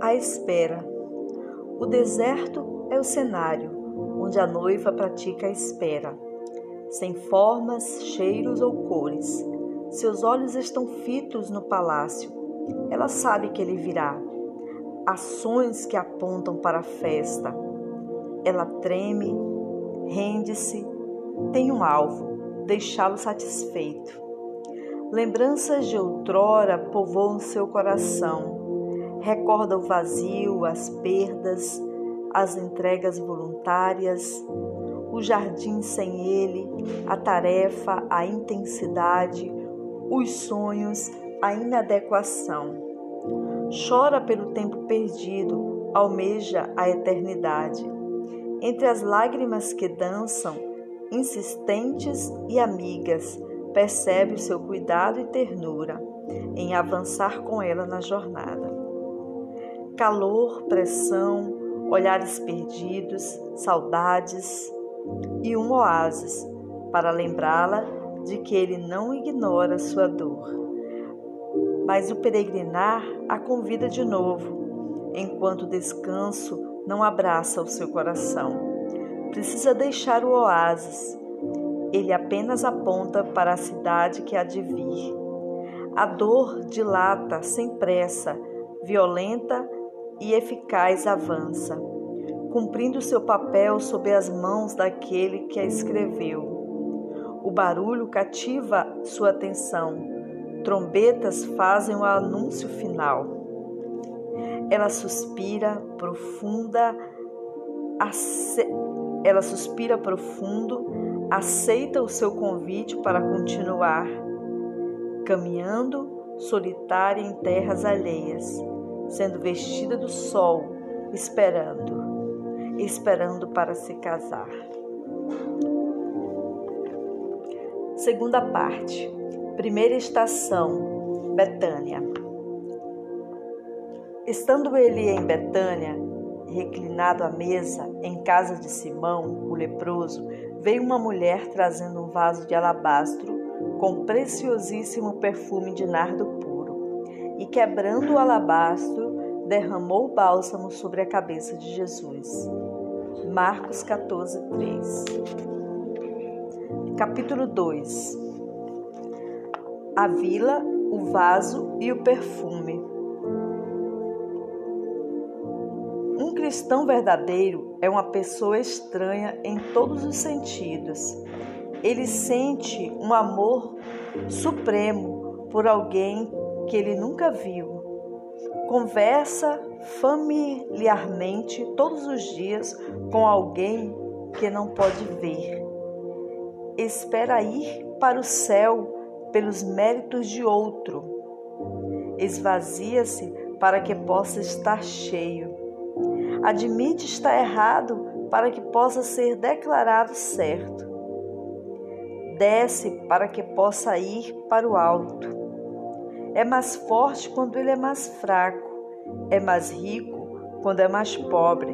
A espera. O deserto é o cenário onde a noiva pratica a espera. Sem formas, cheiros ou cores. Seus olhos estão fitos no palácio. Ela sabe que ele virá. Ações que apontam para a festa. Ela treme, rende-se, tem um alvo, deixá-lo satisfeito. Lembranças de outrora povoam seu coração. Recorda o vazio, as perdas, as entregas voluntárias, o jardim sem ele, a tarefa, a intensidade, os sonhos, a inadequação. Chora pelo tempo perdido, almeja a eternidade. Entre as lágrimas que dançam, insistentes e amigas, percebe o seu cuidado e ternura em avançar com ela na jornada. Calor, pressão, olhares perdidos, saudades e um oásis para lembrá-la de que ele não ignora sua dor. Mas o peregrinar a convida de novo, enquanto o descanso não abraça o seu coração. Precisa deixar o oásis ele apenas aponta para a cidade que há de vir. A dor dilata sem pressa, violenta e eficaz avança, cumprindo seu papel sob as mãos daquele que a escreveu. O barulho cativa sua atenção. Trombetas fazem o anúncio final. Ela suspira profunda, ela suspira profundo aceita o seu convite para continuar caminhando solitária em terras alheias, sendo vestida do sol, esperando, esperando para se casar. Segunda parte. Primeira estação, Betânia. Estando ele em Betânia, reclinado à mesa em casa de Simão, o leproso, veio uma mulher trazendo um vaso de alabastro com preciosíssimo perfume de nardo puro, e quebrando o alabastro, derramou o bálsamo sobre a cabeça de Jesus. Marcos 14, 3. Capítulo 2 A vila, o vaso e o perfume. Um cristão verdadeiro é uma pessoa estranha em todos os sentidos. Ele sente um amor supremo por alguém que ele nunca viu. Conversa familiarmente todos os dias com alguém que não pode ver. Espera ir para o céu pelos méritos de outro. Esvazia-se para que possa estar cheio admite estar errado para que possa ser declarado certo. Desce para que possa ir para o alto. É mais forte quando ele é mais fraco, é mais rico quando é mais pobre,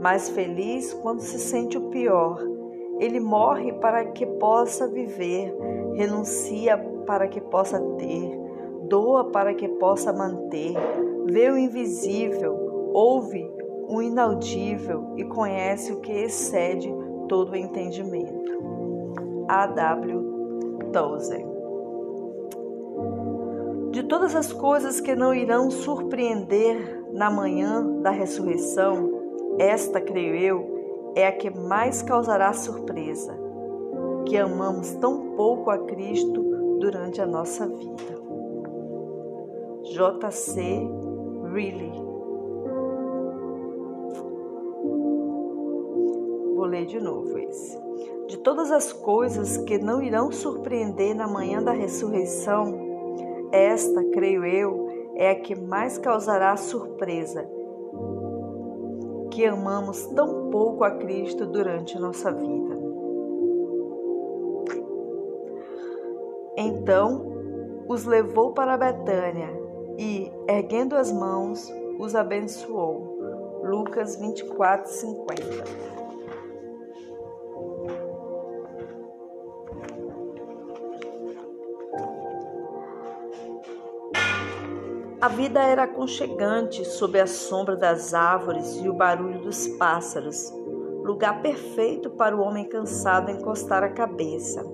mais feliz quando se sente o pior. Ele morre para que possa viver, renuncia para que possa ter, doa para que possa manter, vê o invisível, ouve o inaudível e conhece o que excede todo o entendimento. A. W. Tozer. De todas as coisas que não irão surpreender na manhã da ressurreição, esta, creio eu, é a que mais causará surpresa, que amamos tão pouco a Cristo durante a nossa vida. J.C. Riley ler de novo esse. De todas as coisas que não irão surpreender na manhã da ressurreição, esta, creio eu, é a que mais causará surpresa, que amamos tão pouco a Cristo durante nossa vida. Então os levou para Betânia e, erguendo as mãos, os abençoou. Lucas 24, 50. A vida era aconchegante sob a sombra das árvores e o barulho dos pássaros, lugar perfeito para o homem cansado encostar a cabeça.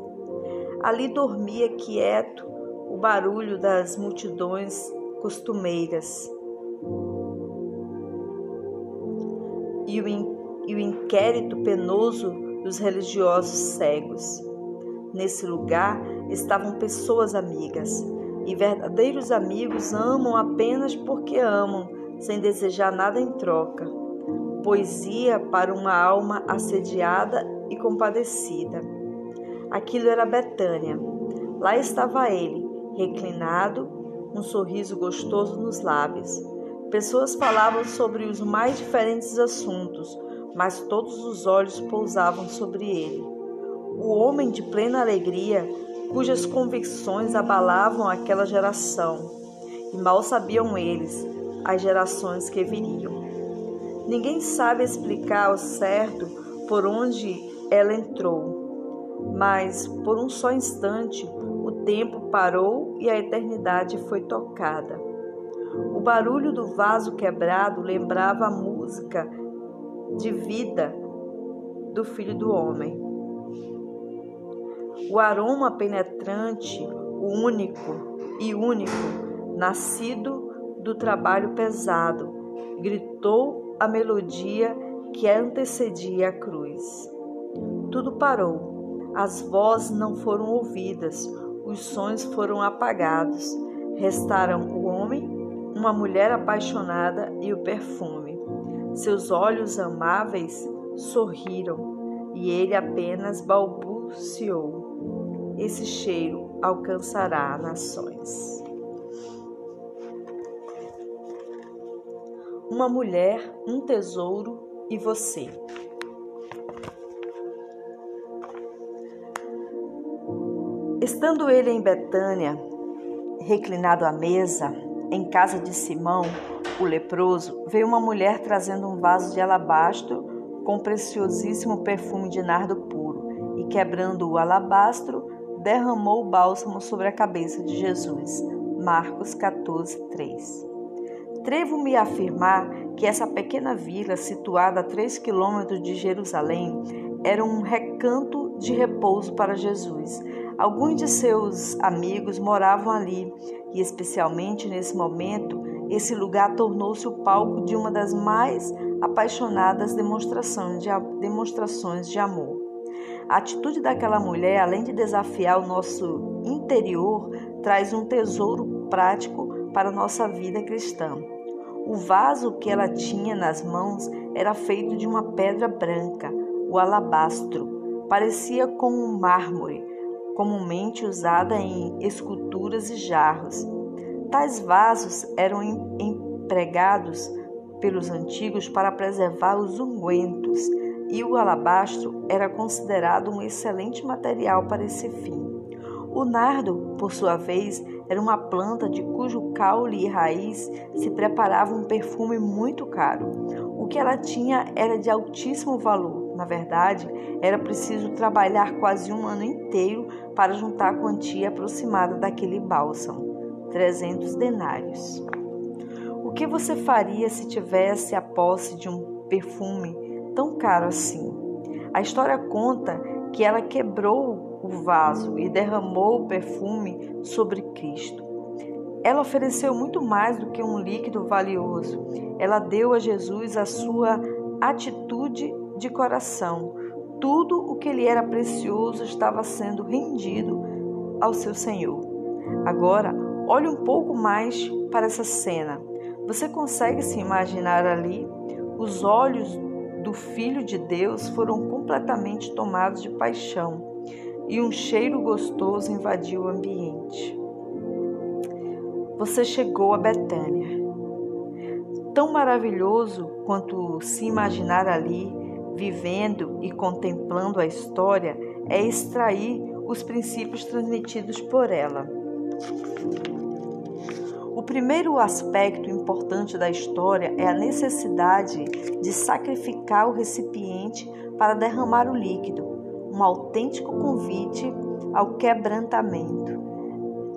Ali dormia quieto o barulho das multidões costumeiras e o, in, e o inquérito penoso dos religiosos cegos. Nesse lugar estavam pessoas amigas e verdadeiros amigos amam apenas porque amam, sem desejar nada em troca. Poesia para uma alma assediada e compadecida. Aquilo era Betânia. Lá estava ele, reclinado, um sorriso gostoso nos lábios. Pessoas falavam sobre os mais diferentes assuntos, mas todos os olhos pousavam sobre ele. O homem de plena alegria cujas convicções abalavam aquela geração, e mal sabiam eles as gerações que viriam. Ninguém sabe explicar ao certo por onde ela entrou, mas por um só instante o tempo parou e a eternidade foi tocada. O barulho do vaso quebrado lembrava a música de vida do Filho do Homem. O aroma penetrante, o único e único, nascido do trabalho pesado, gritou a melodia que antecedia a cruz. Tudo parou, as vozes não foram ouvidas, os sons foram apagados. Restaram o homem, uma mulher apaixonada e o perfume. Seus olhos amáveis sorriram e ele apenas balbuciou esse cheiro alcançará nações. Uma mulher, um tesouro e você. Estando ele em Betânia, reclinado à mesa, em casa de Simão, o leproso, veio uma mulher trazendo um vaso de alabastro com preciosíssimo perfume de nardo quebrando o alabastro, derramou o bálsamo sobre a cabeça de Jesus. Marcos 14, 3. Trevo-me a afirmar que essa pequena vila, situada a 3 quilômetros de Jerusalém, era um recanto de repouso para Jesus. Alguns de seus amigos moravam ali e, especialmente nesse momento, esse lugar tornou-se o palco de uma das mais apaixonadas demonstrações de, demonstrações de amor. A atitude daquela mulher, além de desafiar o nosso interior, traz um tesouro prático para a nossa vida cristã. O vaso que ela tinha nas mãos era feito de uma pedra branca, o alabastro. Parecia com um mármore, comumente usada em esculturas e jarros. Tais vasos eram empregados pelos antigos para preservar os ungüentos e o alabastro era considerado um excelente material para esse fim. O nardo, por sua vez, era uma planta de cujo caule e raiz se preparava um perfume muito caro. O que ela tinha era de altíssimo valor. Na verdade, era preciso trabalhar quase um ano inteiro para juntar a quantia aproximada daquele bálsamo 300 denários. O que você faria se tivesse a posse de um perfume tão caro assim. A história conta que ela quebrou o vaso e derramou o perfume sobre Cristo. Ela ofereceu muito mais do que um líquido valioso. Ela deu a Jesus a sua atitude de coração. Tudo o que lhe era precioso estava sendo rendido ao seu Senhor. Agora, olhe um pouco mais para essa cena. Você consegue se imaginar ali os olhos do Filho de Deus foram completamente tomados de paixão e um cheiro gostoso invadiu o ambiente. Você chegou a Betânia. Tão maravilhoso quanto se imaginar ali, vivendo e contemplando a história, é extrair os princípios transmitidos por ela primeiro aspecto importante da história é a necessidade de sacrificar o recipiente para derramar o líquido, um autêntico convite ao quebrantamento.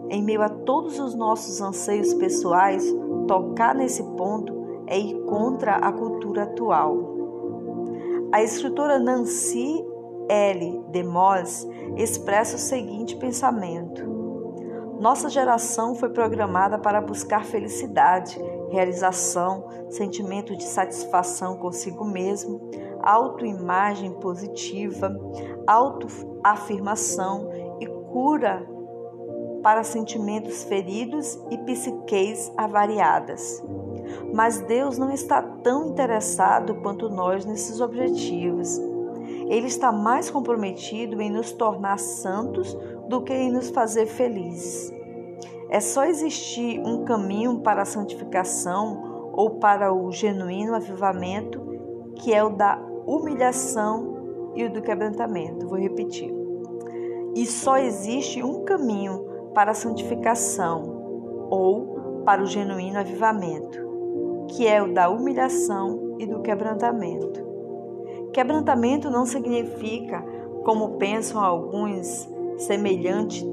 em meio a todos os nossos anseios pessoais, tocar nesse ponto é ir contra a cultura atual. A escritora Nancy L. DeMoss expressa o seguinte pensamento: Nossa geração foi programada para buscar felicidade, realização, sentimento de satisfação consigo mesmo, autoimagem positiva, autoafirmação e cura para sentimentos feridos e psiqueis avariadas. Mas Deus não está tão interessado quanto nós nesses objetivos. Ele está mais comprometido em nos tornar santos do que em nos fazer felizes. É só existir um caminho para a santificação ou para o genuíno avivamento, que é o da humilhação e o do quebrantamento. Vou repetir. E só existe um caminho para a santificação ou para o genuíno avivamento, que é o da humilhação e do quebrantamento. Quebrantamento não significa, como pensam alguns, semelhante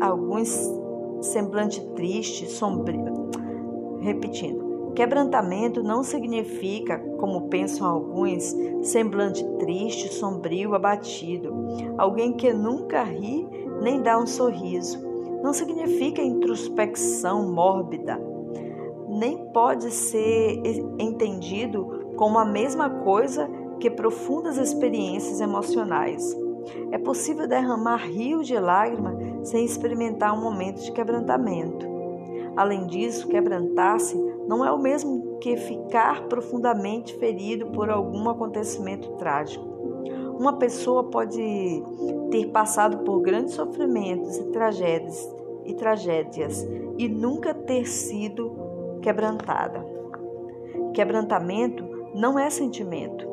alguns semblante triste, sombrio. Repetindo, quebrantamento não significa, como pensam alguns, semblante triste, sombrio, abatido, alguém que nunca ri nem dá um sorriso. Não significa introspecção mórbida, nem pode ser entendido como a mesma coisa que profundas experiências emocionais. É possível derramar rios de lágrimas sem experimentar um momento de quebrantamento. Além disso, quebrantar-se não é o mesmo que ficar profundamente ferido por algum acontecimento trágico. Uma pessoa pode ter passado por grandes sofrimentos e tragédias e tragédias e nunca ter sido quebrantada. Quebrantamento não é sentimento,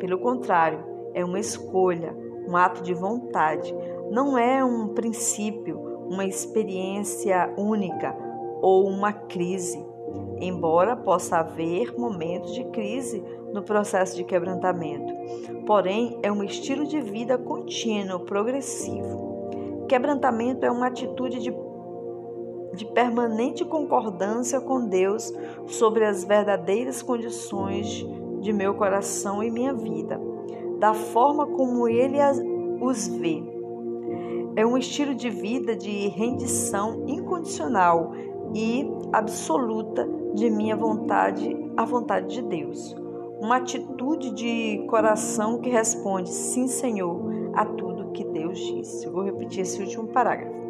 pelo contrário, é uma escolha, um ato de vontade, não é um princípio, uma experiência única ou uma crise, embora possa haver momentos de crise no processo de quebrantamento. Porém, é um estilo de vida contínuo, progressivo. Quebrantamento é uma atitude de, de permanente concordância com Deus sobre as verdadeiras condições de meu coração e minha vida, da forma como Ele os vê. É um estilo de vida de rendição incondicional e absoluta de minha vontade à vontade de Deus uma atitude de coração que responde sim, Senhor, a tudo que Deus disse. Eu vou repetir esse último parágrafo.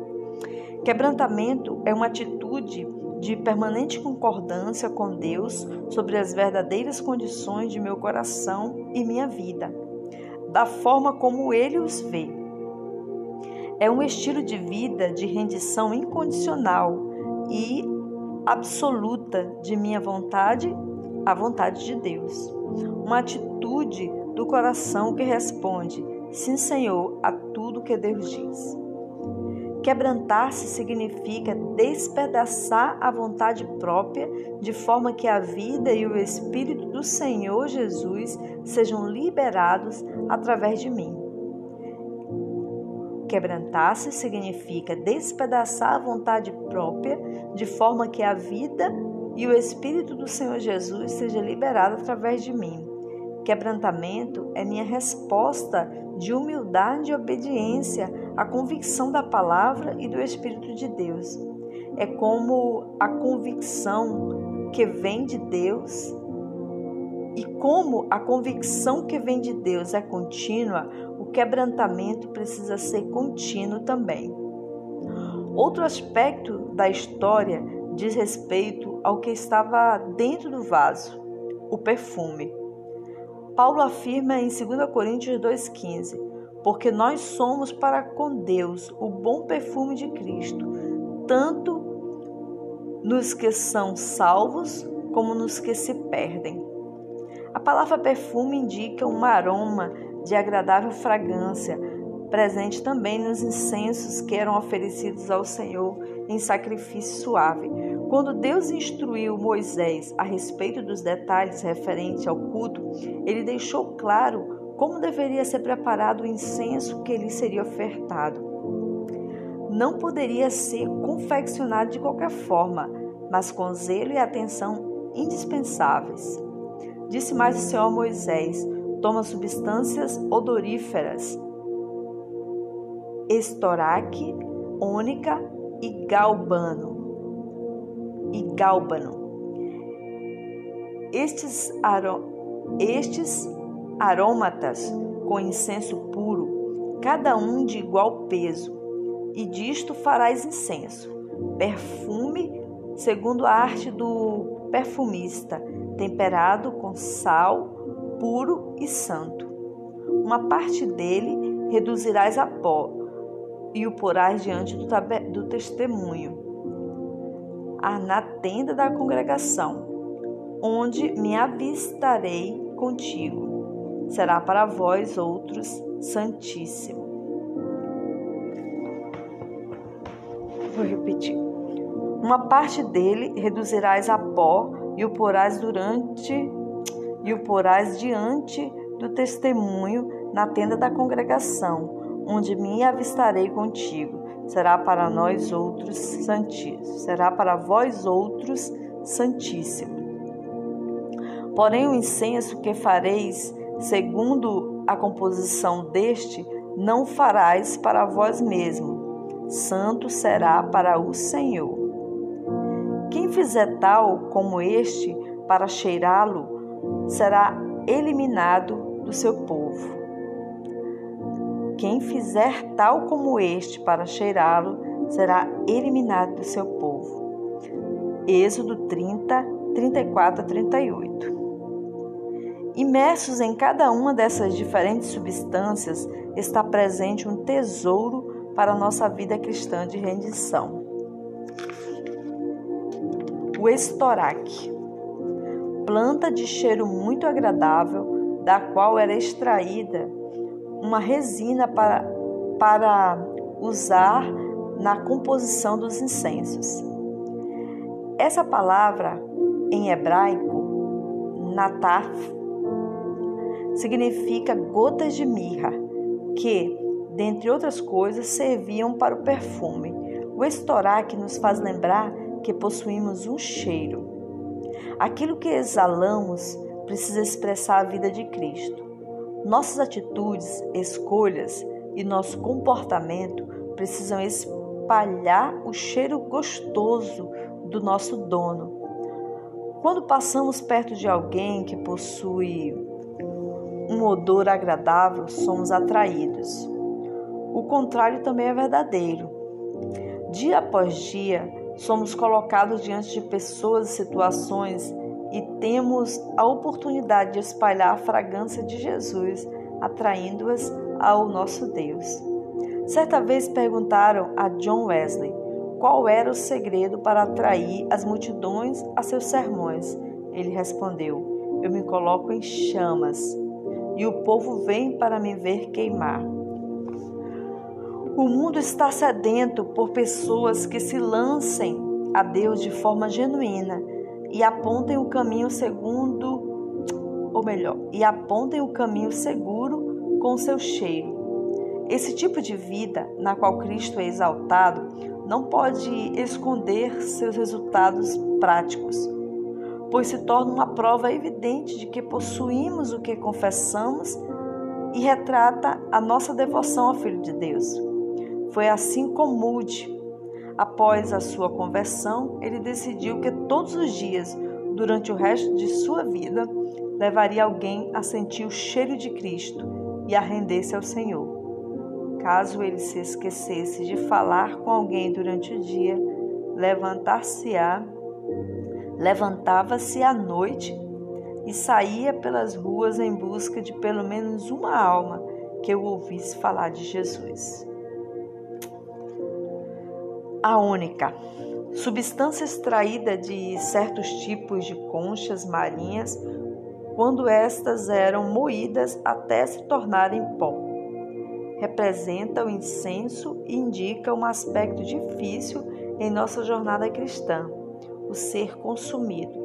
Quebrantamento é uma atitude de permanente concordância com Deus sobre as verdadeiras condições de meu coração e minha vida, da forma como Ele os vê. É um estilo de vida de rendição incondicional e absoluta de minha vontade à vontade de Deus uma atitude do coração que responde: Sim, Senhor, a tudo que Deus diz. Quebrantar-se significa despedaçar a vontade própria, de forma que a vida e o Espírito do Senhor Jesus sejam liberados através de mim. Quebrantar-se significa despedaçar a vontade própria, de forma que a vida e o Espírito do Senhor Jesus seja liberado através de mim. Quebrantamento é minha resposta de humildade e obediência à convicção da palavra e do Espírito de Deus. É como a convicção que vem de Deus e como a convicção que vem de Deus é contínua, o quebrantamento precisa ser contínuo também. Outro aspecto da história diz respeito ao que estava dentro do vaso, o perfume. Paulo afirma em 2 Coríntios 2,15: Porque nós somos para com Deus o bom perfume de Cristo, tanto nos que são salvos como nos que se perdem. A palavra perfume indica um aroma de agradável fragrância, presente também nos incensos que eram oferecidos ao Senhor em sacrifício suave. Quando Deus instruiu Moisés a respeito dos detalhes referentes ao culto, ele deixou claro como deveria ser preparado o incenso que lhe seria ofertado. não poderia ser confeccionado de qualquer forma, mas com zelo e atenção indispensáveis. Disse mais o Senhor a Moisés: toma substâncias odoríferas, estoraque, ônica e galbano. E gálbano. Estes, aro, estes aromatas com incenso puro, cada um de igual peso, e disto farás incenso, perfume segundo a arte do perfumista, temperado com sal, puro e santo. Uma parte dele reduzirás a pó e o porás diante do, do testemunho, na tenda da congregação, onde me avistarei contigo. Será para vós outros santíssimo. Vou repetir. Uma parte dele reduzirás a pó e o porás durante e o porás diante do testemunho na tenda da congregação, onde me avistarei contigo. Será para nós outros santíssimos. Será para vós outros santíssimo. Porém o incenso que fareis, segundo a composição deste, não farás para vós mesmo. Santo será para o Senhor. Quem fizer tal como este para cheirá-lo será eliminado do seu povo. Quem fizer tal como este para cheirá-lo será eliminado do seu povo. Êxodo 30, 34 a 38. Imersos em cada uma dessas diferentes substâncias está presente um tesouro para a nossa vida cristã de rendição o estoraque, planta de cheiro muito agradável, da qual era extraída uma resina para, para usar na composição dos incensos. Essa palavra em hebraico, nataf, significa gotas de mirra, que, dentre outras coisas, serviam para o perfume. O estoraque nos faz lembrar que possuímos um cheiro. Aquilo que exalamos precisa expressar a vida de Cristo. Nossas atitudes, escolhas e nosso comportamento precisam espalhar o cheiro gostoso do nosso dono. Quando passamos perto de alguém que possui um odor agradável, somos atraídos. O contrário também é verdadeiro. Dia após dia, Somos colocados diante de pessoas e situações e temos a oportunidade de espalhar a fragrância de Jesus, atraindo-as ao nosso Deus. Certa vez perguntaram a John Wesley qual era o segredo para atrair as multidões a seus sermões. Ele respondeu: Eu me coloco em chamas e o povo vem para me ver queimar. O mundo está sedento por pessoas que se lancem a Deus de forma genuína e apontem o caminho segundo, ou melhor, e apontem o caminho seguro com seu cheiro. Esse tipo de vida na qual Cristo é exaltado não pode esconder seus resultados práticos, pois se torna uma prova evidente de que possuímos o que confessamos e retrata a nossa devoção ao Filho de Deus. Foi assim com Moody. Após a sua conversão, ele decidiu que todos os dias, durante o resto de sua vida, levaria alguém a sentir o cheiro de Cristo e a render-se ao Senhor. Caso ele se esquecesse de falar com alguém durante o dia, levantar-se-á, levantava-se à noite e saía pelas ruas em busca de pelo menos uma alma que o ouvisse falar de Jesus. A ônica, substância extraída de certos tipos de conchas marinhas quando estas eram moídas até se tornarem pó. Representa o incenso e indica um aspecto difícil em nossa jornada cristã, o ser consumido.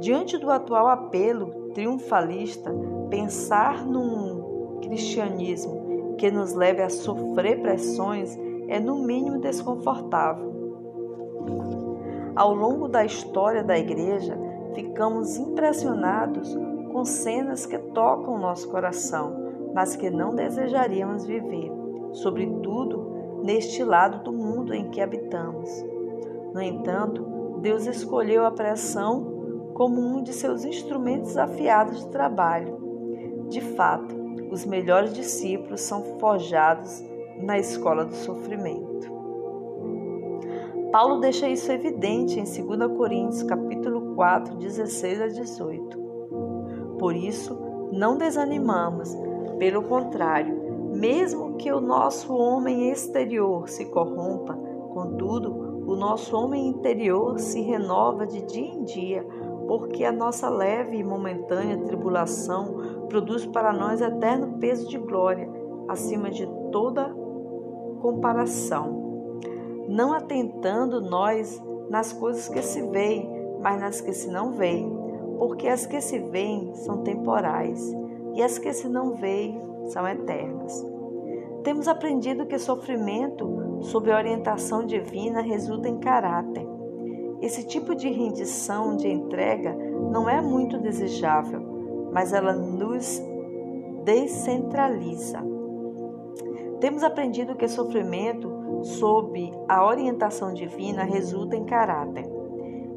Diante do atual apelo triunfalista, pensar num cristianismo que nos leve a sofrer pressões é no mínimo desconfortável. Ao longo da história da igreja, ficamos impressionados com cenas que tocam nosso coração, mas que não desejaríamos viver, sobretudo neste lado do mundo em que habitamos. No entanto, Deus escolheu a pressão como um de seus instrumentos afiados de trabalho. De fato, os melhores discípulos são forjados na escola do sofrimento. Paulo deixa isso evidente em 2 Coríntios capítulo 4, 16 a 18. Por isso, não desanimamos, pelo contrário, mesmo que o nosso homem exterior se corrompa, contudo, o nosso homem interior se renova de dia em dia, porque a nossa leve e momentânea tribulação produz para nós eterno peso de glória, acima de toda comparação. Não atentando nós nas coisas que se veem, mas nas que se não veem, porque as que se veem são temporais e as que se não veem são eternas. Temos aprendido que sofrimento sob orientação divina resulta em caráter. Esse tipo de rendição, de entrega, não é muito desejável, mas ela nos descentraliza. Temos aprendido que sofrimento sob a orientação divina resulta em caráter.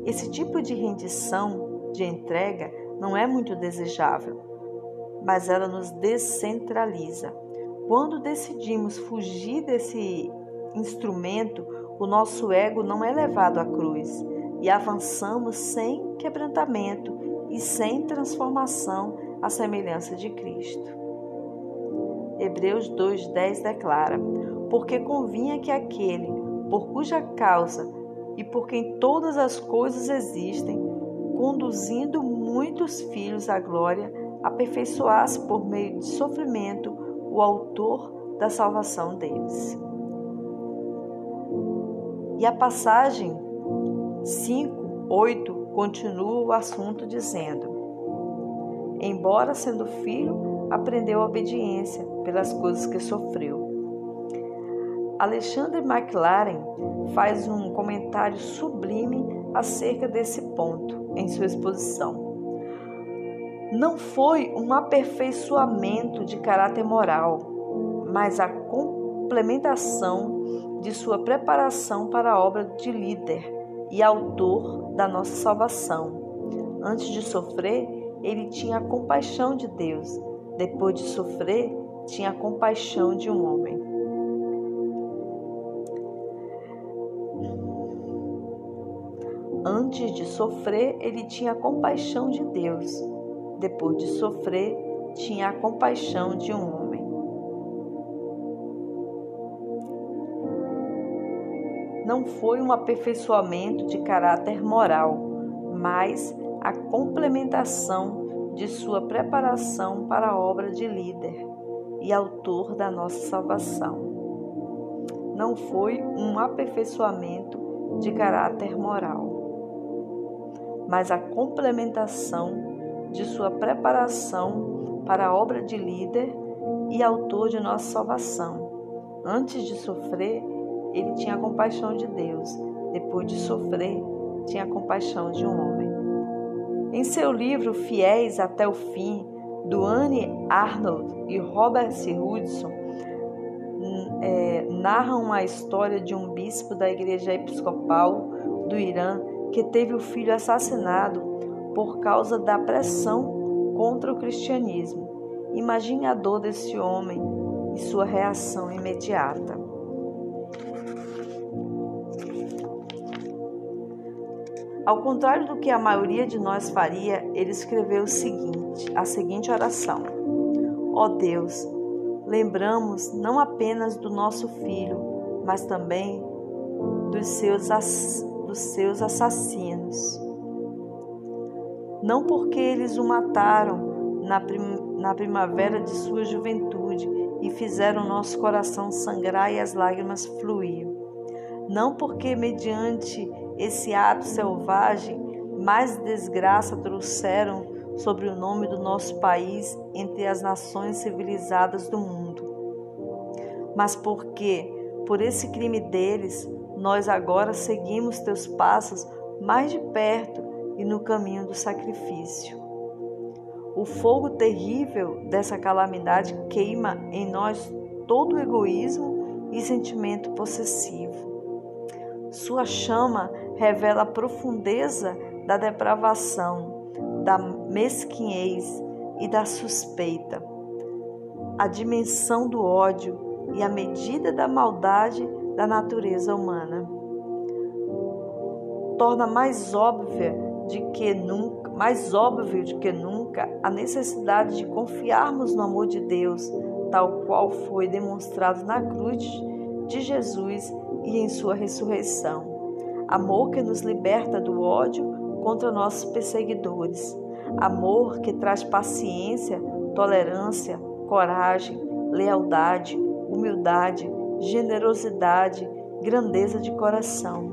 Esse tipo de rendição, de entrega, não é muito desejável, mas ela nos descentraliza. Quando decidimos fugir desse instrumento, o nosso ego não é levado à cruz e avançamos sem quebrantamento e sem transformação à semelhança de Cristo. Hebreus 2,10 declara: Porque convinha que aquele, por cuja causa e por quem todas as coisas existem, conduzindo muitos filhos à glória, aperfeiçoasse por meio de sofrimento o autor da salvação deles. E a passagem 5, 8 continua o assunto dizendo: Embora sendo filho, aprendeu a obediência pelas coisas que sofreu. Alexandre McLaren faz um comentário sublime acerca desse ponto em sua exposição. Não foi um aperfeiçoamento de caráter moral, mas a complementação de sua preparação para a obra de líder e autor da nossa salvação. Antes de sofrer, ele tinha a compaixão de Deus depois de sofrer, tinha compaixão de um homem. Antes de sofrer, ele tinha compaixão de Deus. Depois de sofrer, tinha a compaixão de um homem. Não foi um aperfeiçoamento de caráter moral, mas a complementação de sua preparação para a obra de líder e autor da nossa salvação. Não foi um aperfeiçoamento de caráter moral, mas a complementação de sua preparação para a obra de líder e autor de nossa salvação. Antes de sofrer, ele tinha compaixão de Deus. Depois de sofrer, tinha compaixão de um homem. Em seu livro Fiéis até o Fim, Duane Arnold e Robert Hudson é, narram a história de um bispo da Igreja Episcopal do Irã que teve o filho assassinado por causa da pressão contra o cristianismo. Imagine a dor desse homem e sua reação imediata. Ao contrário do que a maioria de nós faria, ele escreveu o seguinte, a seguinte oração: Ó oh Deus, lembramos não apenas do nosso filho, mas também dos seus, dos seus assassinos. Não porque eles o mataram na, prim, na primavera de sua juventude e fizeram nosso coração sangrar e as lágrimas fluir. Não porque, mediante esse ato selvagem, mais desgraça trouxeram sobre o nome do nosso país entre as nações civilizadas do mundo. Mas porque, por esse crime deles, nós agora seguimos teus passos mais de perto e no caminho do sacrifício. O fogo terrível dessa calamidade queima em nós todo o egoísmo e sentimento possessivo. Sua chama revela a profundeza da depravação, da mesquinhez e da suspeita, a dimensão do ódio e a medida da maldade da natureza humana. Torna mais óbvia de que nunca, mais óbvio de que nunca, a necessidade de confiarmos no amor de Deus, tal qual foi demonstrado na cruz de Jesus e em sua ressurreição. Amor que nos liberta do ódio contra nossos perseguidores. Amor que traz paciência, tolerância, coragem, lealdade, humildade, generosidade, grandeza de coração.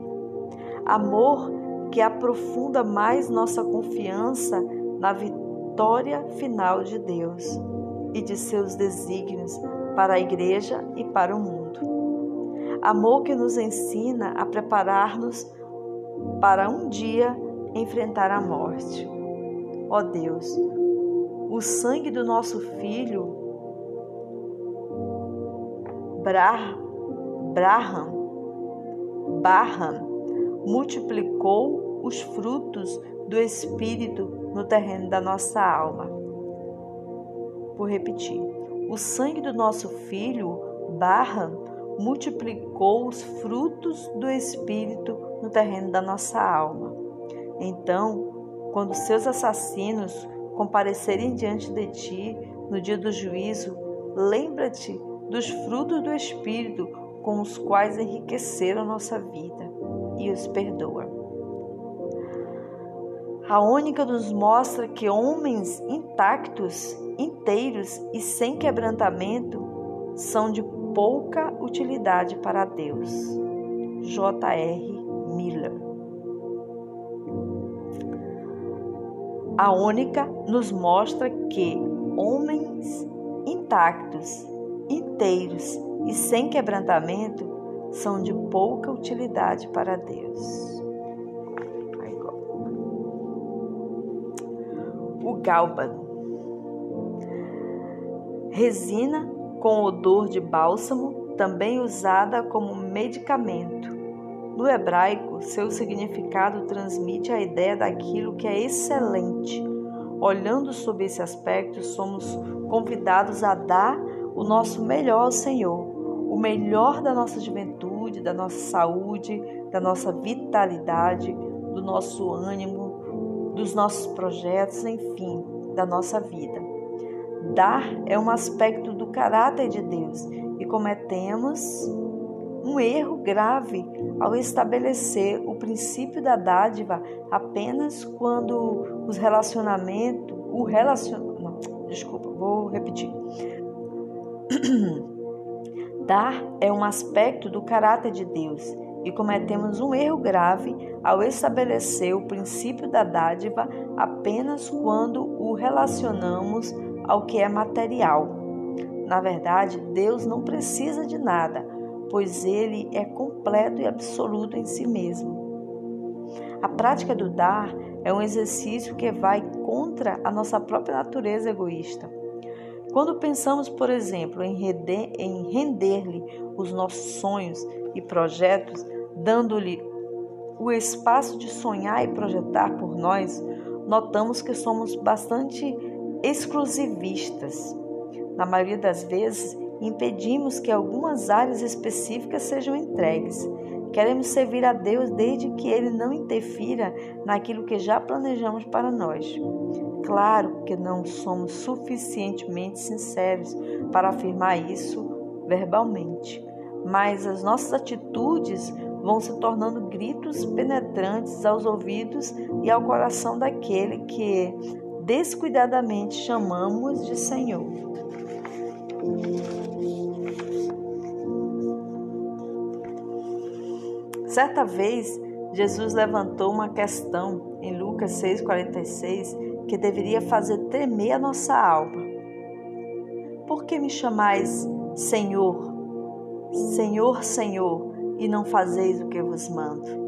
Amor que aprofunda mais nossa confiança na vitória final de Deus e de seus desígnios para a igreja e para o mundo. Amor que nos ensina a preparar-nos para um dia enfrentar a morte. Ó Deus, o sangue do nosso filho Braham, Braham multiplicou os frutos do Espírito no terreno da nossa alma. Vou repetir. O sangue do nosso filho, Barra, multiplicou os frutos do Espírito no terreno da nossa alma. Então, quando seus assassinos comparecerem diante de ti no dia do juízo, lembra-te dos frutos do Espírito com os quais enriqueceram nossa vida e os perdoa. A única nos mostra que homens intactos, inteiros e sem quebrantamento são de pouca utilidade para Deus. J.R. Miller. A única nos mostra que homens intactos, inteiros e sem quebrantamento são de pouca utilidade para Deus. O gálbano. Resina com odor de bálsamo, também usada como medicamento. No hebraico, seu significado transmite a ideia daquilo que é excelente. Olhando sob esse aspecto, somos convidados a dar o nosso melhor ao Senhor, o melhor da nossa juventude, da nossa saúde, da nossa vitalidade, do nosso ânimo, dos nossos projetos, enfim, da nossa vida. Dar é um aspecto do caráter de Deus e cometemos um erro grave ao estabelecer o princípio da dádiva apenas quando os relacionamentos, o relacion... Não, desculpa, vou repetir. Dar é um aspecto do caráter de Deus e cometemos um erro grave ao estabelecer o princípio da dádiva apenas quando o relacionamos ao que é material. Na verdade, Deus não precisa de nada, pois Ele é completo e absoluto em si mesmo. A prática do dar é um exercício que vai contra a nossa própria natureza egoísta. Quando pensamos, por exemplo, em render-lhe os nossos sonhos e projetos, dando-lhe o espaço de sonhar e projetar por nós, notamos que somos bastante exclusivistas. Na maioria das vezes, impedimos que algumas áreas específicas sejam entregues. Queremos servir a Deus desde que Ele não interfira naquilo que já planejamos para nós. Claro que não somos suficientemente sinceros para afirmar isso verbalmente, mas as nossas atitudes vão se tornando gritos penetrantes aos ouvidos e ao coração daquele que descuidadamente chamamos de Senhor. Certa vez, Jesus levantou uma questão em Lucas 6,46 que deveria fazer tremer a nossa alma. Por que me chamais Senhor, Senhor, Senhor, e não fazeis o que vos mando.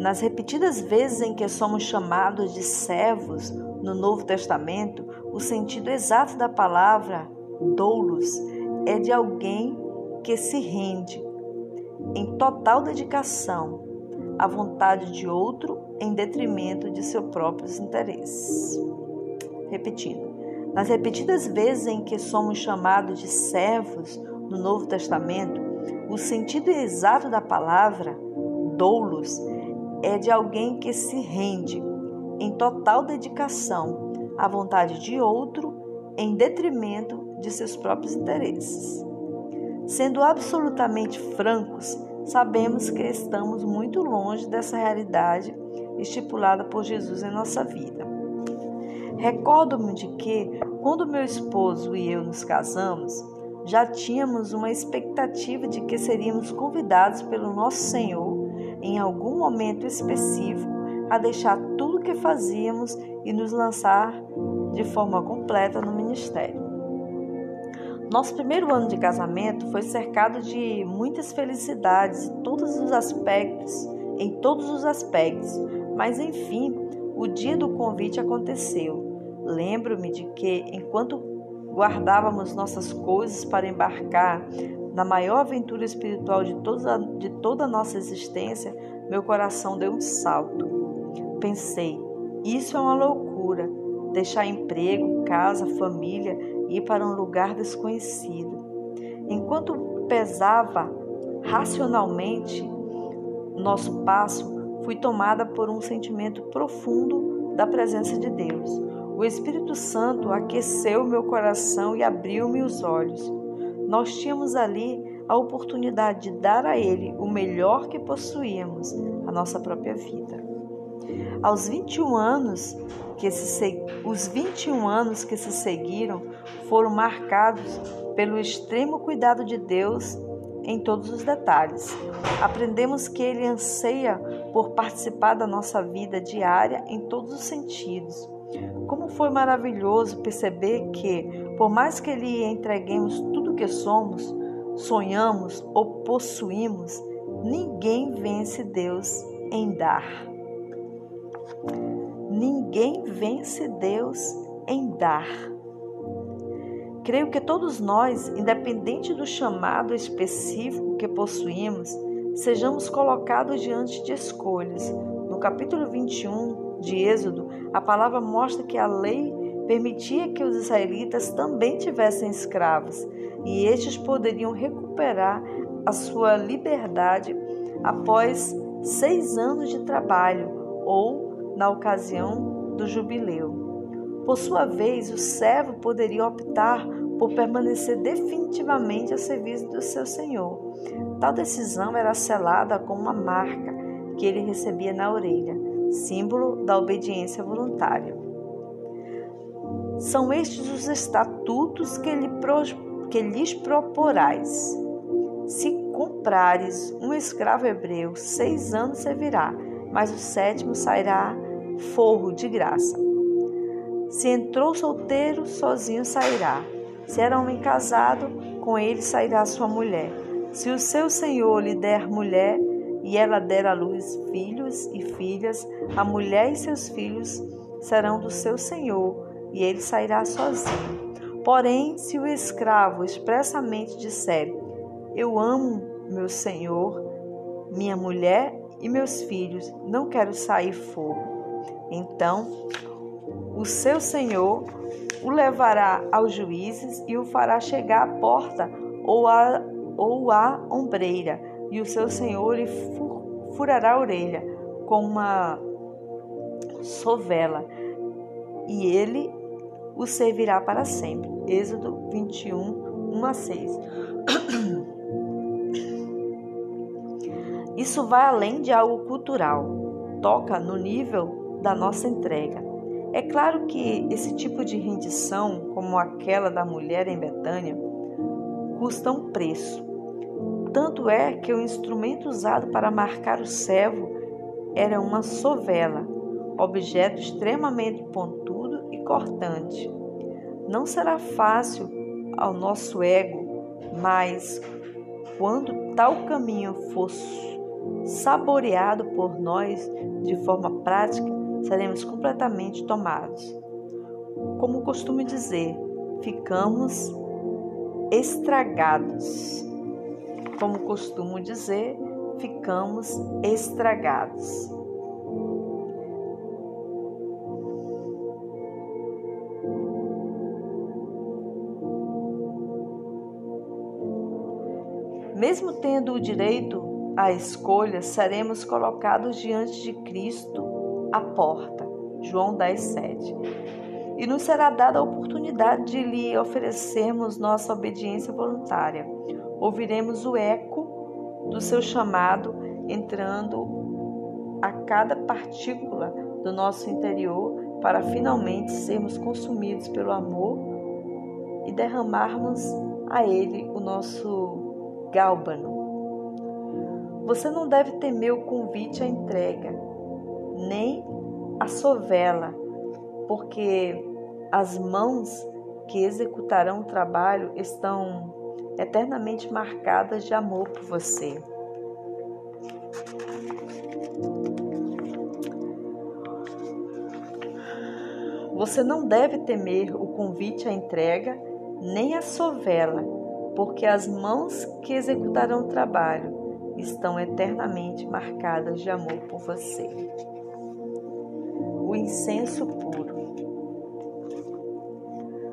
Nas repetidas vezes em que somos chamados de servos no Novo Testamento, o sentido exato da palavra doulos é de alguém que se rende em total dedicação à vontade de outro em detrimento de seus próprios interesses. Repetindo, nas repetidas vezes em que somos chamados de servos no Novo Testamento, o sentido exato da palavra doulos é de alguém que se rende em total dedicação à vontade de outro em detrimento de seus próprios interesses. Sendo absolutamente francos, sabemos que estamos muito longe dessa realidade estipulada por Jesus em nossa vida. Recordo-me de que, quando meu esposo e eu nos casamos, já tínhamos uma expectativa de que seríamos convidados pelo nosso Senhor em algum momento específico a deixar tudo o que fazíamos e nos lançar de forma completa no ministério. Nosso primeiro ano de casamento foi cercado de muitas felicidades em todos os aspectos, em todos os aspectos, mas enfim, o dia do convite aconteceu. Lembro-me de que enquanto guardávamos nossas coisas para embarcar na maior aventura espiritual de toda, de toda a nossa existência, meu coração deu um salto. Pensei, isso é uma loucura, deixar emprego, casa, família e ir para um lugar desconhecido. Enquanto pesava racionalmente nosso passo, fui tomada por um sentimento profundo da presença de Deus. O Espírito Santo aqueceu meu coração e abriu-me os olhos nós tínhamos ali a oportunidade de dar a Ele o melhor que possuíamos, a nossa própria vida. Aos 21 anos que se, os 21 anos que se seguiram foram marcados pelo extremo cuidado de Deus em todos os detalhes. Aprendemos que Ele anseia por participar da nossa vida diária em todos os sentidos. Como foi maravilhoso perceber que, por mais que Ele entreguemos tudo que somos, sonhamos ou possuímos, ninguém vence Deus em dar. Ninguém vence Deus em dar. Creio que todos nós, independente do chamado específico que possuímos, sejamos colocados diante de escolhas. No capítulo 21 de Êxodo, a palavra mostra que a lei permitia que os israelitas também tivessem escravos e estes poderiam recuperar a sua liberdade após seis anos de trabalho ou na ocasião do jubileu. Por sua vez, o servo poderia optar por permanecer definitivamente a serviço do seu senhor. Tal decisão era selada com uma marca que ele recebia na orelha, símbolo da obediência voluntária. São estes os estatutos que ele que lhes proporais. Se comprares um escravo hebreu, seis anos servirá, mas o sétimo sairá forro de graça. Se entrou solteiro, sozinho sairá. Se era homem casado, com ele sairá sua mulher. Se o seu senhor lhe der mulher, e ela der à luz filhos e filhas, a mulher e seus filhos serão do seu senhor, e ele sairá sozinho. Porém, se o escravo expressamente disser: Eu amo meu senhor, minha mulher e meus filhos, não quero sair fogo. Então, o seu senhor o levará aos juízes e o fará chegar à porta ou à, ou à ombreira, e o seu senhor lhe furará a orelha com uma sovela, e ele o servirá para sempre. Êxodo 21, 1 a 6. Isso vai além de algo cultural, toca no nível da nossa entrega. É claro que esse tipo de rendição, como aquela da mulher em Betânia, custa um preço. Tanto é que o instrumento usado para marcar o servo era uma sovela, objeto extremamente pontudo cortante. Não será fácil ao nosso ego, mas quando tal caminho for saboreado por nós de forma prática, seremos completamente tomados. Como costumo dizer, ficamos estragados. Como costumo dizer, ficamos estragados. Tendo o direito à escolha, seremos colocados diante de Cristo à porta. João 10, 7. E nos será dada a oportunidade de lhe oferecermos nossa obediência voluntária. Ouviremos o eco do seu chamado entrando a cada partícula do nosso interior para finalmente sermos consumidos pelo amor e derramarmos a Ele o nosso Gálbano. Você não deve temer o convite à entrega, nem a sovela, porque as mãos que executarão o trabalho estão eternamente marcadas de amor por você. Você não deve temer o convite à entrega, nem a sovela, porque as mãos que executarão o trabalho estão eternamente marcadas de amor por você. O incenso puro.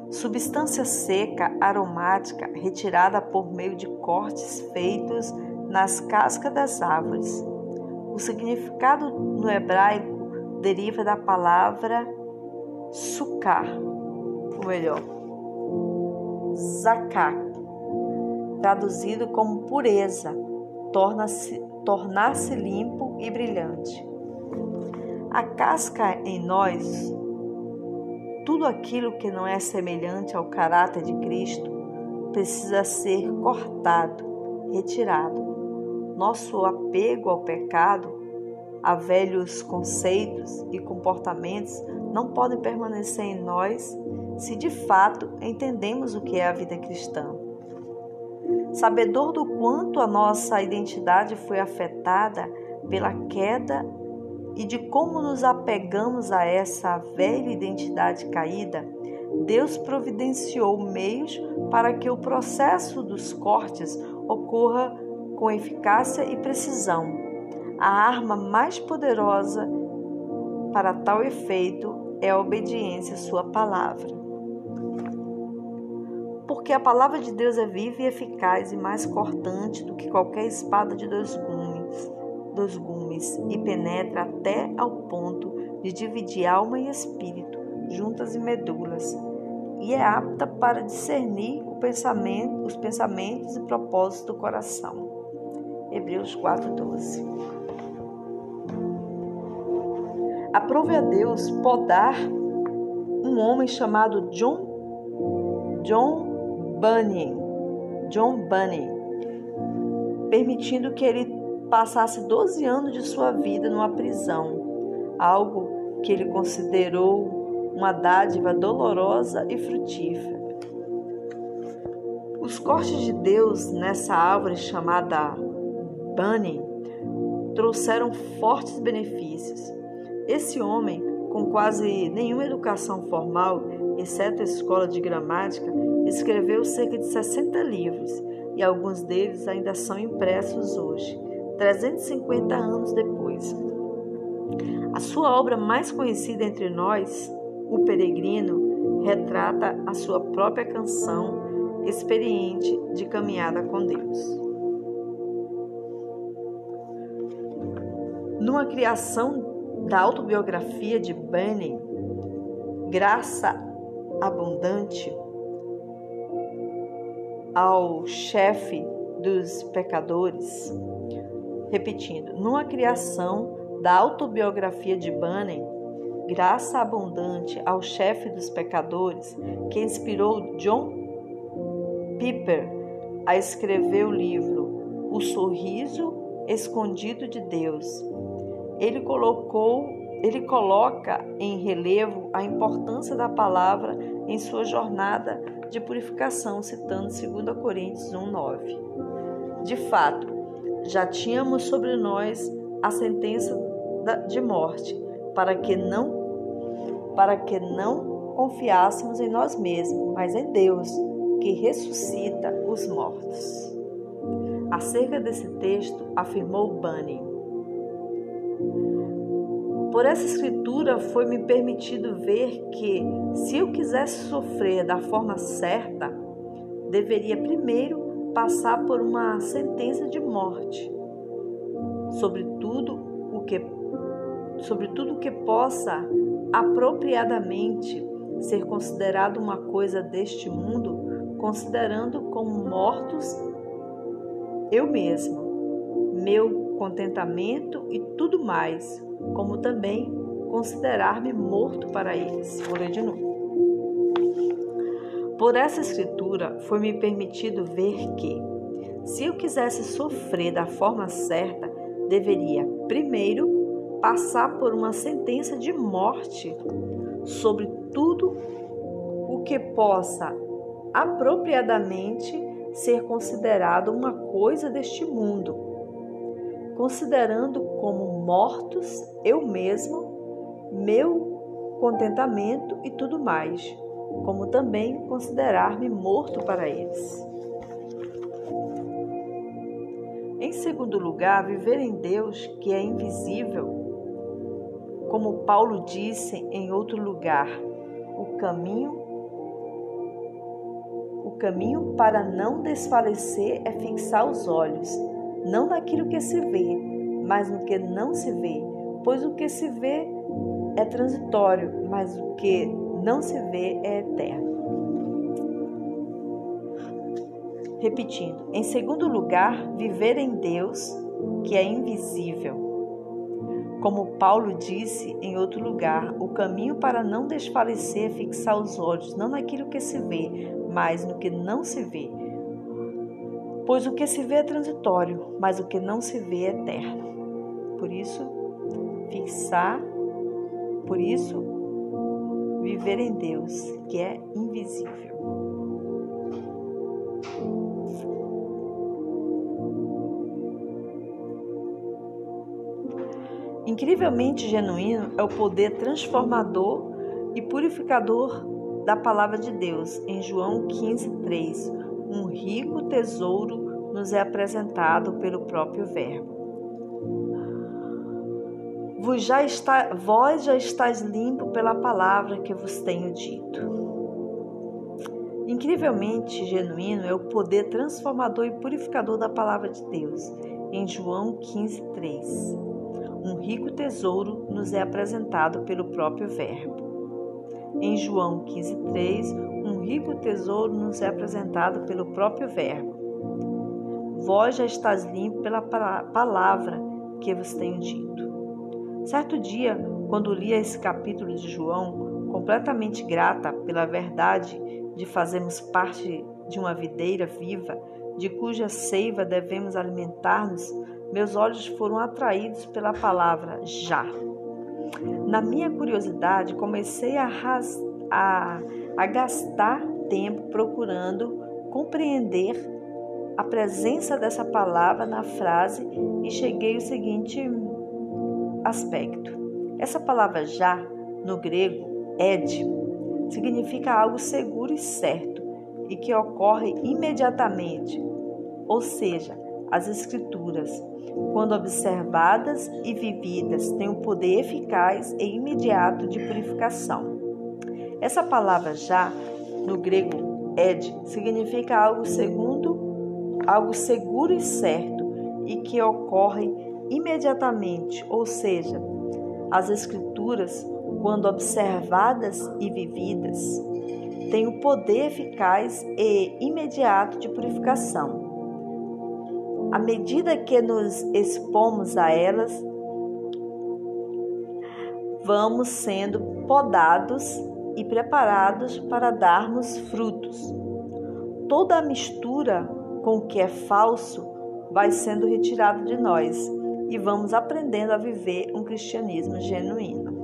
Substância seca, aromática, retirada por meio de cortes feitos nas cascas das árvores. O significado no hebraico deriva da palavra sucar, ou melhor, zakak, traduzido como pureza, torna-se tornar-se limpo e brilhante. A casca em nós, tudo aquilo que não é semelhante ao caráter de Cristo, precisa ser cortado, retirado. Nosso apego ao pecado, a velhos conceitos e comportamentos não podem permanecer em nós se de fato entendemos o que é a vida cristã. Sabedor do quanto a nossa identidade foi afetada pela queda e de como nos apegamos a essa velha identidade caída, Deus providenciou meios para que o processo dos cortes ocorra com eficácia e precisão. A arma mais poderosa para tal efeito é a obediência à Sua palavra porque a palavra de Deus é viva e eficaz e mais cortante do que qualquer espada de dois gumes, dois gumes e penetra até ao ponto de dividir alma e espírito, juntas e medulas, e é apta para discernir pensamento, os pensamentos e propósitos do coração. Hebreus 4:12. Aprove a Deus podar um homem chamado John John Bunyan, John Bunyan, permitindo que ele passasse 12 anos de sua vida numa prisão, algo que ele considerou uma dádiva dolorosa e frutífera. Os cortes de Deus nessa árvore chamada Bunyan trouxeram fortes benefícios. Esse homem, com quase nenhuma educação formal, exceto a escola de gramática, escreveu cerca de 60 livros e alguns deles ainda são impressos hoje, 350 anos depois. A sua obra mais conhecida entre nós, O Peregrino, retrata a sua própria canção experiente de caminhada com Deus. Numa criação da autobiografia de Bunny, Graça Abundante, ao chefe dos pecadores, repetindo, numa criação da autobiografia de Bunyan, Graça Abundante ao chefe dos pecadores, que inspirou John Piper a escrever o livro O Sorriso Escondido de Deus. Ele colocou, ele coloca em relevo a importância da palavra em sua jornada de purificação, citando 2 Coríntios 1:9. De fato, já tínhamos sobre nós a sentença de morte, para que não para que não confiássemos em nós mesmos, mas em Deus, que ressuscita os mortos. Acerca desse texto, afirmou Bunny: Por essa escritura foi-me permitido ver que, se eu quisesse sofrer da forma certa, deveria primeiro passar por uma sentença de morte sobre tudo o que sobre tudo o que possa apropriadamente ser considerado uma coisa deste mundo, considerando como mortos eu mesmo, meu contentamento e tudo mais, como também considerar-me morto para eles. Vou ler de novo. Por essa escritura foi-me permitido ver que, se eu quisesse sofrer da forma certa, deveria primeiro passar por uma sentença de morte sobre tudo o que possa apropriadamente ser considerado uma coisa deste mundo, considerando como mortos eu mesmo, meu contentamento e tudo mais, como também considerar-me morto para eles. Em segundo lugar, viver em Deus, que é invisível, como Paulo disse em outro lugar, o caminho o caminho para não desfalecer é fixar os olhos, não naquilo que se vê, mas no que não se vê, pois o que se vê é transitório, mas o que não se vê é eterno. Repetindo, em segundo lugar, viver em Deus, que é invisível. Como Paulo disse em outro lugar, o caminho para não desfalecer é fixar os olhos não naquilo que se vê, mas no que não se vê. Pois o que se vê é transitório, mas o que não se vê é eterno. Por isso, fixar, por isso, viver em Deus, que é invisível. Incrivelmente genuíno é o poder transformador e purificador da palavra de Deus. Em João 15:3, um rico tesouro nos é apresentado pelo próprio Verbo. Vós já, está, vós já estáis limpo pela palavra que vos tenho dito. Incrivelmente genuíno é o poder transformador e purificador da palavra de Deus. Em João 15:3 um rico tesouro nos é apresentado pelo próprio Verbo. Em João 15,3, um rico tesouro nos é apresentado pelo próprio Verbo. Vós já estás limpo pela palavra que vos tenho dito. Certo dia, quando li esse capítulo de João, completamente grata pela verdade de fazermos parte de uma videira viva, de cuja seiva devemos alimentar-nos, meus olhos foram atraídos pela palavra já. Na minha curiosidade, comecei a, ras, a, a gastar tempo procurando compreender a presença dessa palavra na frase e cheguei ao seguinte aspecto. Essa palavra já, no grego, ed, significa algo seguro e certo e que ocorre imediatamente, ou seja, as Escrituras, quando observadas e vividas, têm um poder eficaz e imediato de purificação. Essa palavra já, no grego ed, significa algo segundo, algo seguro e certo e que ocorre imediatamente, ou seja, as escrituras, quando observadas e vividas, têm o poder eficaz e imediato de purificação. À medida que nos expomos a elas, vamos sendo podados e preparados para darmos frutos. Toda a mistura com o que é falso vai sendo retirada de nós e vamos aprendendo a viver um cristianismo genuíno.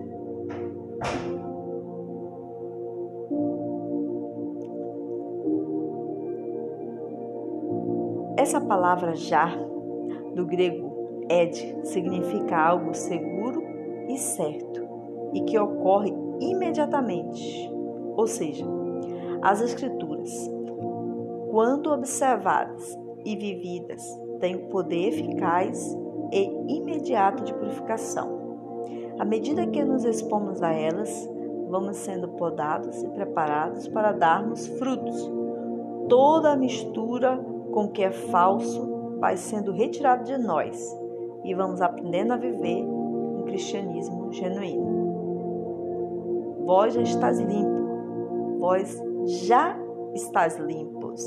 Essa palavra já, do grego ed, significa algo seguro e certo e que ocorre imediatamente. Ou seja, as Escrituras, quando observadas e vividas, têm o poder eficaz e imediato de purificação. À medida que nos expomos a elas, vamos sendo podados e preparados para darmos frutos. Toda a mistura com que é falso vai sendo retirada de nós e vamos aprendendo a viver um cristianismo genuíno. Vós já estás limpo, vós já estás limpos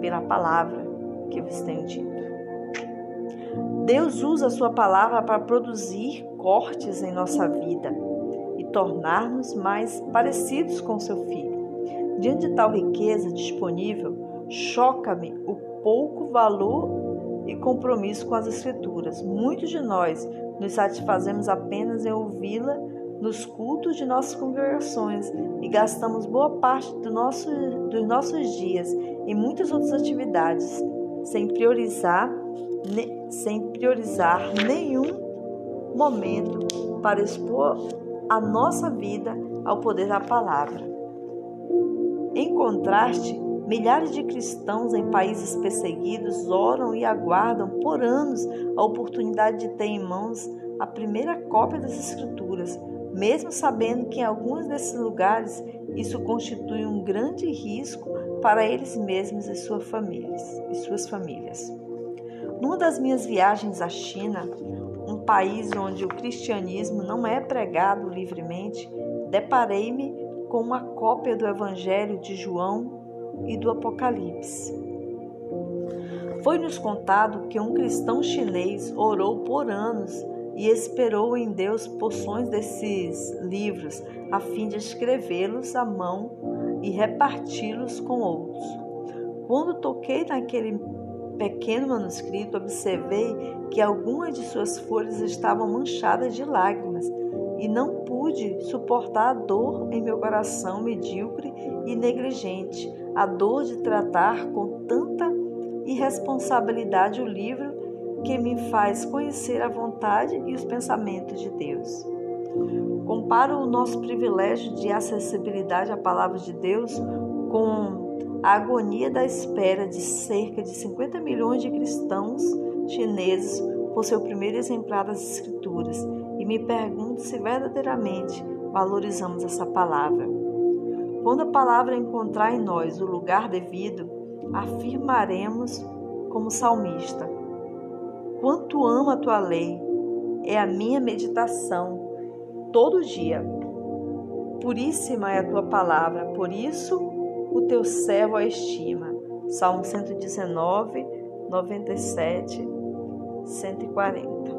pela palavra que vos tenho dito. Deus usa a sua palavra para produzir cortes em nossa vida e tornar-nos mais parecidos com seu filho. Diante de tal riqueza disponível, choca-me o pouco valor e compromisso com as Escrituras. Muitos de nós nos satisfazemos apenas em ouvi-la nos cultos de nossas congregações e gastamos boa parte do nosso, dos nossos dias em muitas outras atividades, sem priorizar, ne, sem priorizar nenhum momento para expor a nossa vida ao poder da palavra. Em contraste, milhares de cristãos em países perseguidos oram e aguardam por anos a oportunidade de ter em mãos a primeira cópia das Escrituras, mesmo sabendo que em alguns desses lugares isso constitui um grande risco para eles mesmos e suas famílias. E suas famílias. Numa das minhas viagens à China, um país onde o cristianismo não é pregado livremente, deparei-me com uma cópia do Evangelho de João e do Apocalipse. Foi-nos contado que um cristão chinês orou por anos e esperou em Deus porções desses livros, a fim de escrevê-los à mão e reparti-los com outros. Quando toquei naquele pequeno manuscrito, observei que algumas de suas folhas estavam manchadas de lágrimas e não pude suportar a dor em meu coração medíocre e negligente, a dor de tratar com tanta irresponsabilidade o livro que me faz conhecer a vontade e os pensamentos de Deus. Comparo o nosso privilégio de acessibilidade à palavra de Deus com a agonia da espera de cerca de 50 milhões de cristãos chineses por seu primeiro exemplar das Escrituras e me pergunto se verdadeiramente valorizamos essa palavra. Quando a palavra encontrar em nós o lugar devido, afirmaremos como salmista: Quanto amo a tua lei, é a minha meditação todo dia. Puríssima é a tua palavra, por isso o teu servo a estima. Salmo 119, 97, 140.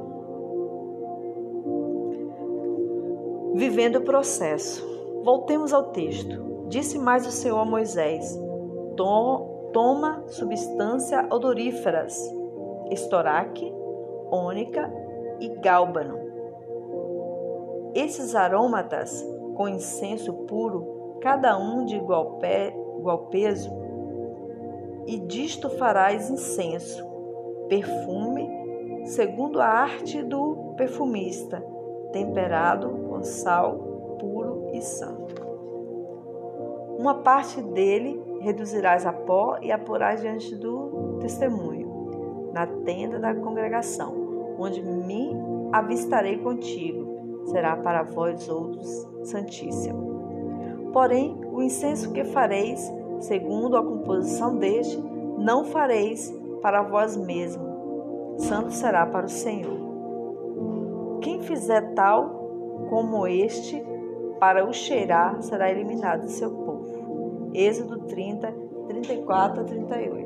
Vivendo o processo. Voltemos ao texto. Disse mais o Senhor a Moisés: Toma substância odoríferas estoraque, ônica e gálbano. Esses aromatas com incenso puro, cada um de igual, igual peso, e disto farás incenso, perfume, segundo a arte do perfumista, temperado com sal puro e santo. Uma parte dele reduzirás a pó e a porás diante do testemunho na tenda da congregação, onde me avistarei contigo. Será para vós outros santíssimo. Porém, o incenso que fareis, segundo a composição deste, não fareis para vós mesmo. Santo será para o Senhor. Quem fizer tal como este, para o cheirar, será eliminado do seu povo. Êxodo 30, 34 a 38.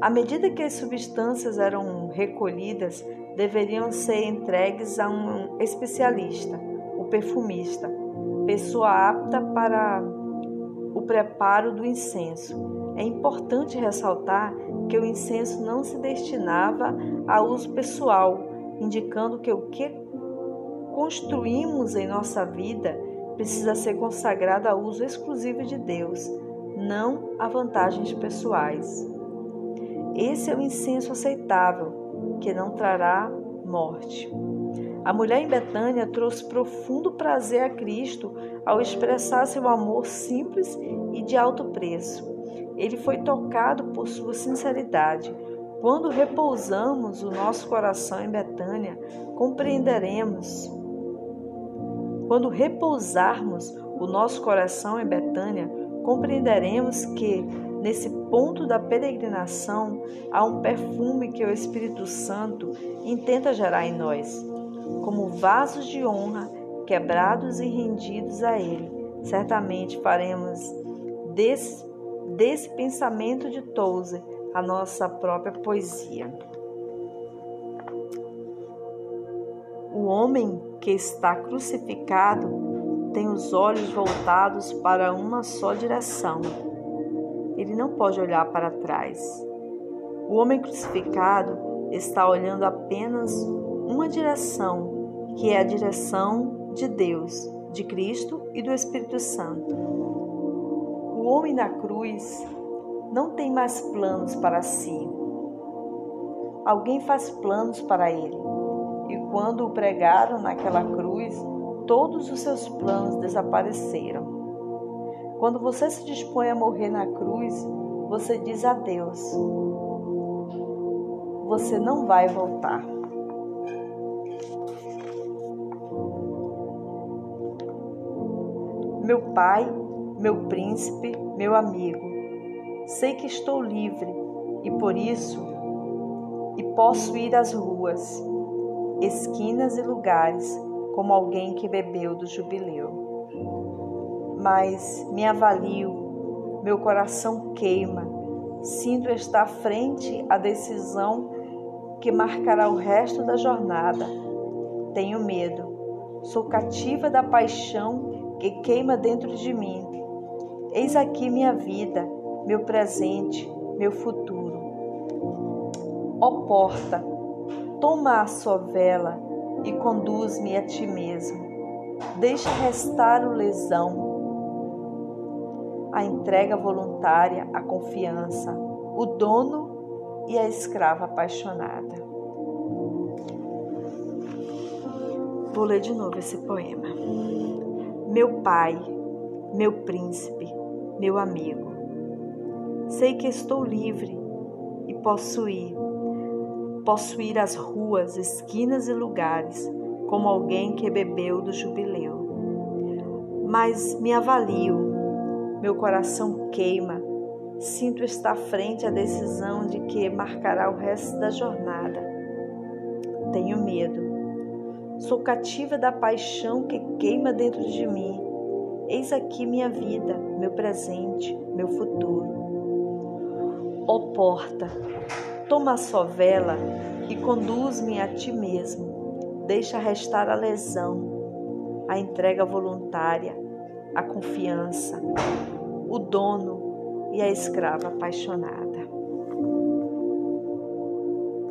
À medida que as substâncias eram recolhidas, deveriam ser entregues a um especialista, o perfumista, pessoa apta para o preparo do incenso. É importante ressaltar que o incenso não se destinava a uso pessoal, indicando que o que construímos em nossa vida precisa ser consagrado a uso exclusivo de Deus, não a vantagens pessoais. Esse é o incenso aceitável, que não trará morte. A mulher em Betânia trouxe profundo prazer a Cristo ao expressar seu amor simples e de alto preço. Ele foi tocado por sua sinceridade. Quando repousamos o nosso coração em Betânia, compreenderemos. Quando repousarmos o nosso coração em Betânia, compreenderemos que Nesse ponto da peregrinação, há um perfume que o Espírito Santo intenta gerar em nós, como vasos de honra quebrados e rendidos a Ele. Certamente faremos desse, desse pensamento de Tozer a nossa própria poesia. O homem que está crucificado tem os olhos voltados para uma só direção ele não pode olhar para trás. O homem crucificado está olhando apenas uma direção, que é a direção de Deus, de Cristo e do Espírito Santo. O homem na cruz não tem mais planos para si. Alguém faz planos para ele. E quando o pregaram naquela cruz, todos os seus planos desapareceram. Quando você se dispõe a morrer na cruz, você diz a Deus: você não vai voltar. Meu pai, meu príncipe, meu amigo, sei que estou livre e por isso e posso ir às ruas, esquinas e lugares como alguém que bebeu do jubileu mas me avalio, meu coração queima, sinto estar frente à decisão que marcará o resto da jornada. Tenho medo, sou cativa da paixão que queima dentro de mim. Eis aqui minha vida, meu presente, meu futuro. Ó porta, toma a sua vela e conduz-me a ti mesmo. Deixa restar o lesão a entrega voluntária, a confiança, o dono e a escrava apaixonada. Vou ler de novo esse poema. Meu pai, meu príncipe, meu amigo, sei que estou livre e posso ir. Posso ir às ruas, esquinas e lugares, como alguém que bebeu do jubileu. Mas me avalio meu coração queima. Sinto estar frente à decisão de que marcará o resto da jornada. Tenho medo. Sou cativa da paixão que queima dentro de mim. Eis aqui minha vida, meu presente, meu futuro. Ó oh, porta, toma a sua vela e conduz-me a ti mesmo. Deixa restar a lesão, a entrega voluntária, a confiança, o dono e a escrava apaixonada.